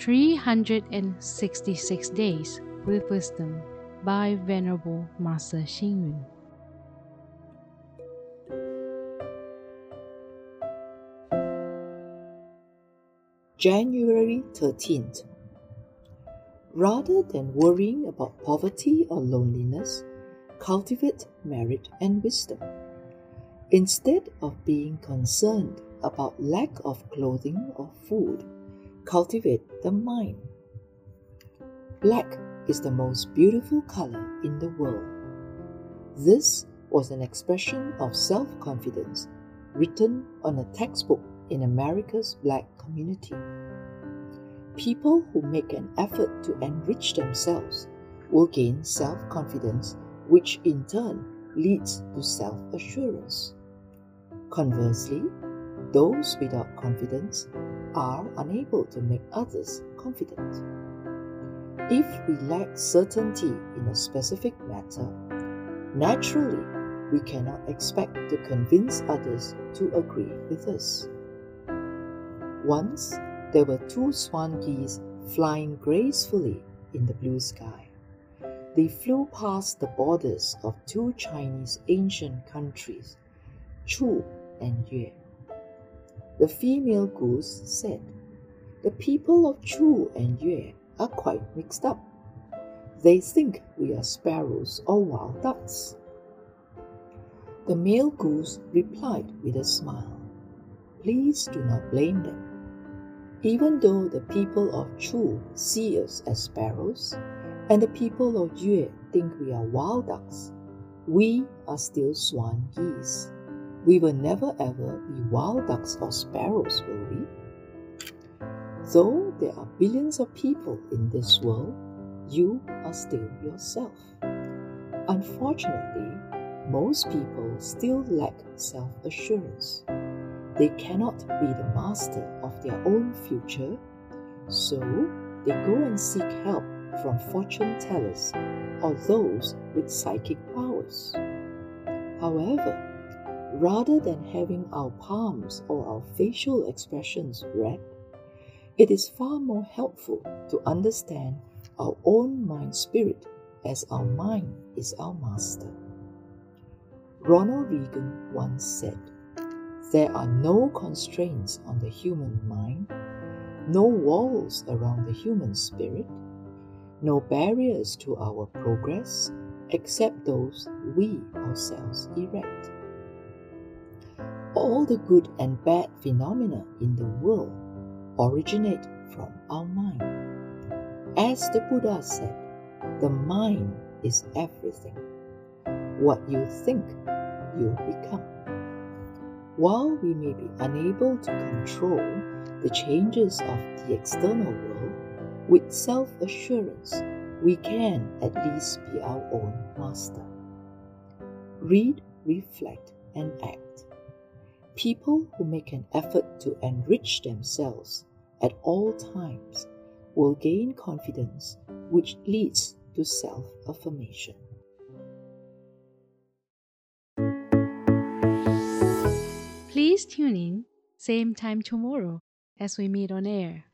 366 Days with Wisdom by Venerable Master Xing Yun. January 13th. Rather than worrying about poverty or loneliness, cultivate merit and wisdom. Instead of being concerned about lack of clothing or food, cultivate the mind. Black is the most beautiful color in the world. This was an expression of self confidence written on a textbook in America's black community. People who make an effort to enrich themselves will gain self confidence, which in turn leads to self assurance. Conversely, those without confidence are unable to make others confident. If we lack certainty in a specific matter, naturally we cannot expect to convince others to agree with us. Once there were two swan geese flying gracefully in the blue sky. They flew past the borders of two Chinese ancient countries, Chu and Yue. The female goose said, The people of Chu and Yue are quite mixed up. They think we are sparrows or wild ducks. The male goose replied with a smile, Please do not blame them. Even though the people of Chu see us as sparrows, and the people of Yue think we are wild ducks, we are still swan geese. We will never ever be wild ducks or sparrows, will we? Though there are billions of people in this world, you are still yourself. Unfortunately, most people still lack self assurance. They cannot be the master of their own future, so they go and seek help from fortune tellers or those with psychic powers. However, rather than having our palms or our facial expressions read, it is far more helpful to understand our own mind spirit as our mind is our master. Ronald Reagan once said, There are no constraints on the human mind, no walls around the human spirit, no barriers to our progress except those we ourselves erect all the good and bad phenomena in the world originate from our mind. As the Buddha said, the mind is everything. What you think, you become. While we may be unable to control the changes of the external world, with self assurance, we can at least be our own master. Read, reflect, and act. People who make an effort to enrich themselves at all times will gain confidence, which leads to self affirmation. Please tune in, same time tomorrow as we meet on air.